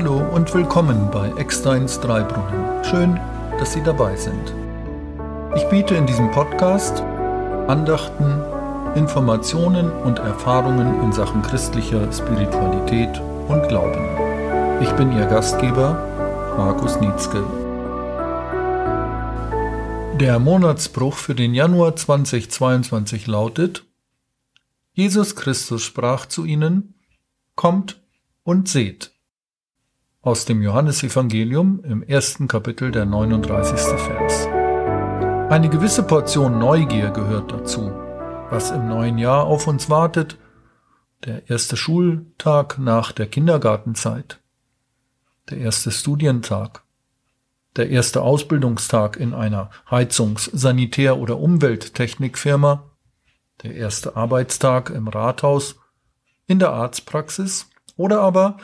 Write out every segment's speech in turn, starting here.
Hallo und willkommen bei Ecksteins Dreibrunnen. Schön, dass Sie dabei sind. Ich biete in diesem Podcast Andachten, Informationen und Erfahrungen in Sachen christlicher Spiritualität und Glauben. Ich bin Ihr Gastgeber, Markus Nietzsche. Der Monatsbruch für den Januar 2022 lautet, Jesus Christus sprach zu ihnen, Kommt und seht. Aus dem Johannesevangelium im ersten Kapitel der 39. Vers. Eine gewisse Portion Neugier gehört dazu, was im neuen Jahr auf uns wartet, der erste Schultag nach der Kindergartenzeit, der erste Studientag, der erste Ausbildungstag in einer Heizungs-, Sanitär- oder Umwelttechnikfirma, der erste Arbeitstag im Rathaus, in der Arztpraxis oder aber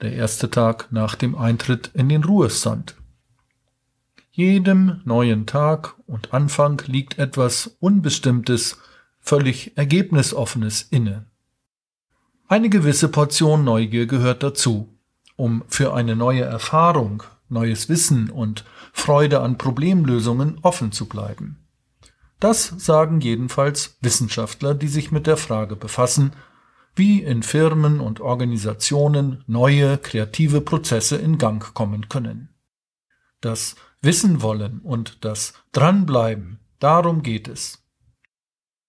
der erste Tag nach dem Eintritt in den Ruhestand. Jedem neuen Tag und Anfang liegt etwas Unbestimmtes, völlig Ergebnisoffenes inne. Eine gewisse Portion Neugier gehört dazu, um für eine neue Erfahrung, neues Wissen und Freude an Problemlösungen offen zu bleiben. Das sagen jedenfalls Wissenschaftler, die sich mit der Frage befassen, wie in Firmen und Organisationen neue kreative Prozesse in Gang kommen können. Das Wissen wollen und das Dranbleiben, darum geht es.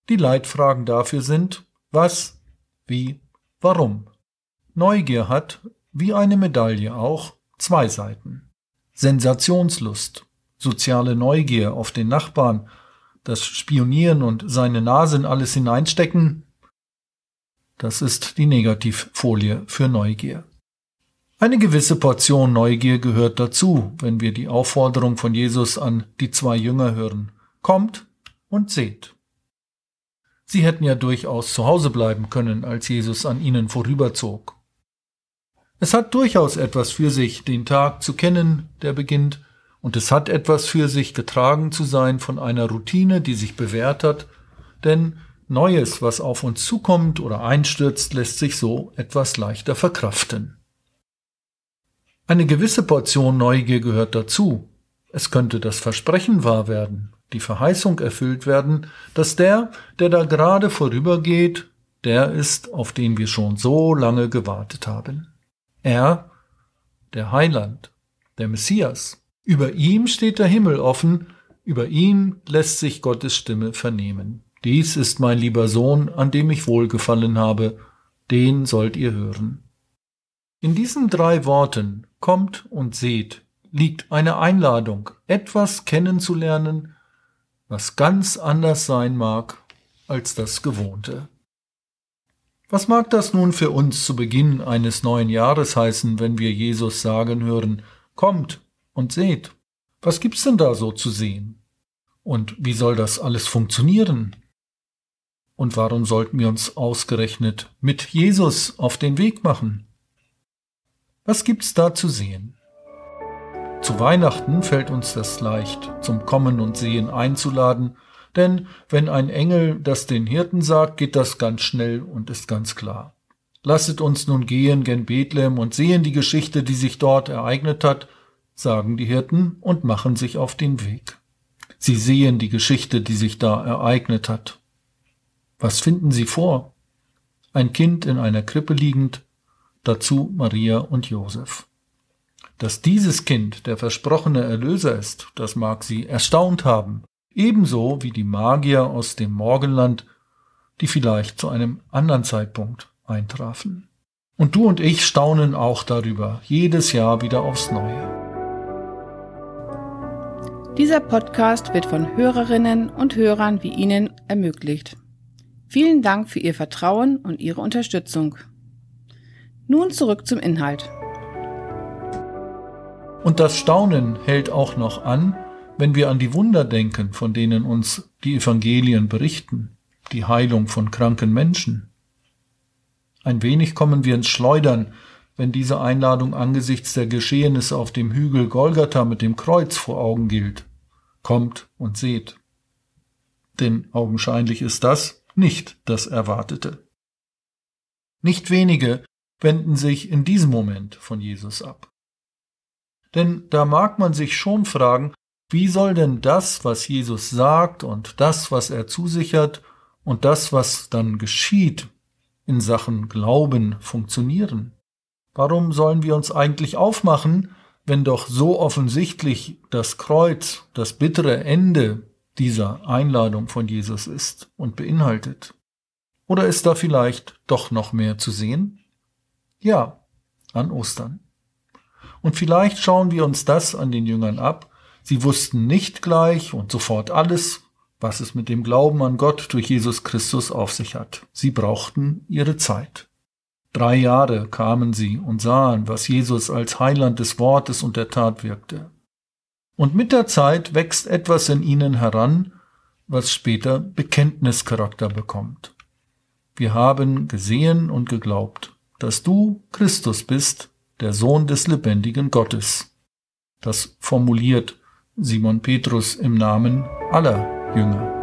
Die Leitfragen dafür sind was, wie, warum. Neugier hat, wie eine Medaille auch, zwei Seiten. Sensationslust, soziale Neugier auf den Nachbarn, das Spionieren und seine Nase in alles hineinstecken, das ist die Negativfolie für Neugier. Eine gewisse Portion Neugier gehört dazu, wenn wir die Aufforderung von Jesus an die zwei Jünger hören. Kommt und seht. Sie hätten ja durchaus zu Hause bleiben können, als Jesus an ihnen vorüberzog. Es hat durchaus etwas für sich, den Tag zu kennen, der beginnt, und es hat etwas für sich, getragen zu sein von einer Routine, die sich bewährt hat, denn Neues, was auf uns zukommt oder einstürzt, lässt sich so etwas leichter verkraften. Eine gewisse Portion Neugier gehört dazu. Es könnte das Versprechen wahr werden, die Verheißung erfüllt werden, dass der, der da gerade vorübergeht, der ist, auf den wir schon so lange gewartet haben. Er, der Heiland, der Messias. Über ihm steht der Himmel offen, über ihn lässt sich Gottes Stimme vernehmen. Dies ist mein lieber Sohn, an dem ich wohlgefallen habe, den sollt ihr hören. In diesen drei Worten kommt und seht liegt eine Einladung, etwas kennenzulernen, was ganz anders sein mag als das Gewohnte. Was mag das nun für uns zu Beginn eines neuen Jahres heißen, wenn wir Jesus sagen hören, kommt und seht? Was gibt's denn da so zu sehen? Und wie soll das alles funktionieren? Und warum sollten wir uns ausgerechnet mit Jesus auf den Weg machen? Was gibt's da zu sehen? Zu Weihnachten fällt uns das leicht, zum Kommen und Sehen einzuladen, denn wenn ein Engel das den Hirten sagt, geht das ganz schnell und ist ganz klar. Lasset uns nun gehen gen Bethlehem und sehen die Geschichte, die sich dort ereignet hat, sagen die Hirten und machen sich auf den Weg. Sie sehen die Geschichte, die sich da ereignet hat was finden Sie vor? Ein Kind in einer Krippe liegend, dazu Maria und Josef. Dass dieses Kind der versprochene Erlöser ist, das mag Sie erstaunt haben, ebenso wie die Magier aus dem Morgenland, die vielleicht zu einem anderen Zeitpunkt eintrafen. Und du und ich staunen auch darüber, jedes Jahr wieder aufs Neue. Dieser Podcast wird von Hörerinnen und Hörern wie Ihnen ermöglicht. Vielen Dank für Ihr Vertrauen und Ihre Unterstützung. Nun zurück zum Inhalt. Und das Staunen hält auch noch an, wenn wir an die Wunder denken, von denen uns die Evangelien berichten, die Heilung von kranken Menschen. Ein wenig kommen wir ins Schleudern, wenn diese Einladung angesichts der Geschehnisse auf dem Hügel Golgatha mit dem Kreuz vor Augen gilt. Kommt und seht. Denn augenscheinlich ist das, nicht das Erwartete. Nicht wenige wenden sich in diesem Moment von Jesus ab. Denn da mag man sich schon fragen, wie soll denn das, was Jesus sagt und das, was er zusichert und das, was dann geschieht in Sachen Glauben funktionieren? Warum sollen wir uns eigentlich aufmachen, wenn doch so offensichtlich das Kreuz das bittere Ende dieser Einladung von Jesus ist und beinhaltet? Oder ist da vielleicht doch noch mehr zu sehen? Ja, an Ostern. Und vielleicht schauen wir uns das an den Jüngern ab. Sie wussten nicht gleich und sofort alles, was es mit dem Glauben an Gott durch Jesus Christus auf sich hat. Sie brauchten ihre Zeit. Drei Jahre kamen sie und sahen, was Jesus als Heiland des Wortes und der Tat wirkte. Und mit der Zeit wächst etwas in ihnen heran, was später Bekenntnischarakter bekommt. Wir haben gesehen und geglaubt, dass du Christus bist, der Sohn des lebendigen Gottes. Das formuliert Simon Petrus im Namen aller Jünger.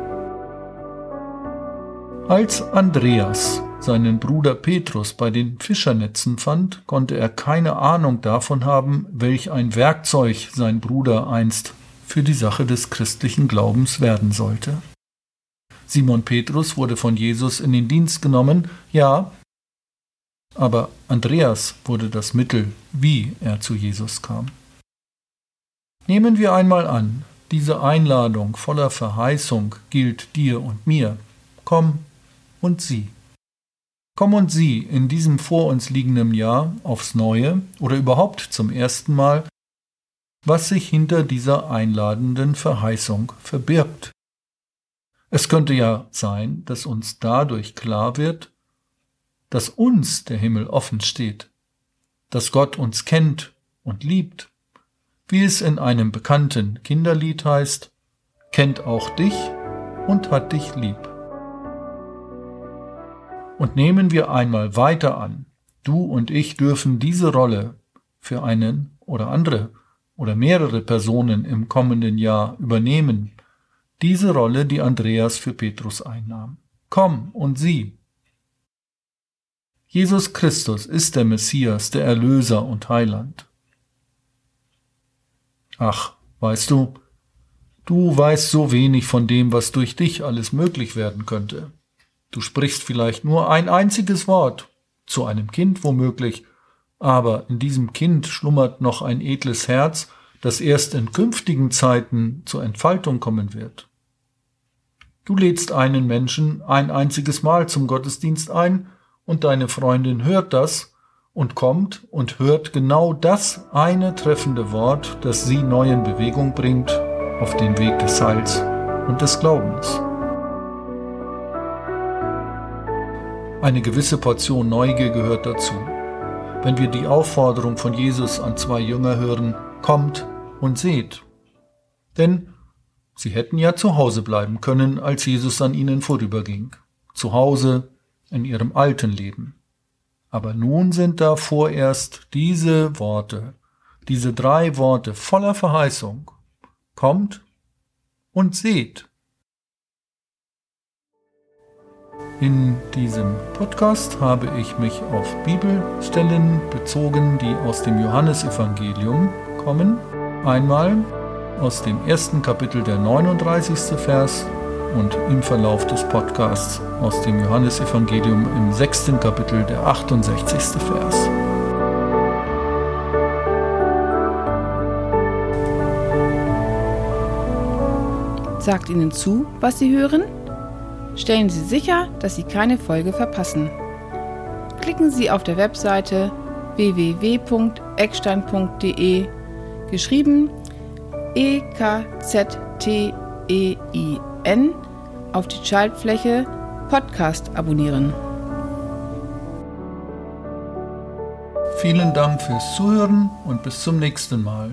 Als Andreas seinen Bruder Petrus bei den Fischernetzen fand, konnte er keine Ahnung davon haben, welch ein Werkzeug sein Bruder einst für die Sache des christlichen Glaubens werden sollte. Simon Petrus wurde von Jesus in den Dienst genommen, ja, aber Andreas wurde das Mittel, wie er zu Jesus kam. Nehmen wir einmal an, diese Einladung voller Verheißung gilt dir und mir. Komm und sieh. Komm und sieh in diesem vor uns liegenden Jahr aufs Neue oder überhaupt zum ersten Mal, was sich hinter dieser einladenden Verheißung verbirgt. Es könnte ja sein, dass uns dadurch klar wird, dass uns der Himmel offen steht, dass Gott uns kennt und liebt, wie es in einem bekannten Kinderlied heißt, kennt auch dich und hat dich lieb. Und nehmen wir einmal weiter an, du und ich dürfen diese Rolle für einen oder andere oder mehrere Personen im kommenden Jahr übernehmen, diese Rolle, die Andreas für Petrus einnahm. Komm und sieh, Jesus Christus ist der Messias, der Erlöser und Heiland. Ach, weißt du, du weißt so wenig von dem, was durch dich alles möglich werden könnte. Du sprichst vielleicht nur ein einziges Wort, zu einem Kind womöglich, aber in diesem Kind schlummert noch ein edles Herz, das erst in künftigen Zeiten zur Entfaltung kommen wird. Du lädst einen Menschen ein einziges Mal zum Gottesdienst ein, und deine Freundin hört das und kommt und hört genau das eine treffende Wort, das sie neu in Bewegung bringt auf den Weg des Heils und des Glaubens. Eine gewisse Portion Neugier gehört dazu. Wenn wir die Aufforderung von Jesus an zwei Jünger hören, kommt und seht. Denn sie hätten ja zu Hause bleiben können, als Jesus an ihnen vorüberging. Zu Hause in ihrem alten Leben. Aber nun sind da vorerst diese Worte, diese drei Worte voller Verheißung. Kommt und seht. In diesem Podcast habe ich mich auf Bibelstellen bezogen, die aus dem Johannesevangelium kommen. Einmal aus dem ersten Kapitel der 39. Vers und im Verlauf des Podcasts aus dem Johannesevangelium im sechsten Kapitel der 68. Vers. Sagt Ihnen zu, was Sie hören? Stellen Sie sicher, dass Sie keine Folge verpassen. Klicken Sie auf der Webseite www.eckstein.de geschrieben e k z t e i n auf die Schaltfläche Podcast abonnieren. Vielen Dank fürs Zuhören und bis zum nächsten Mal.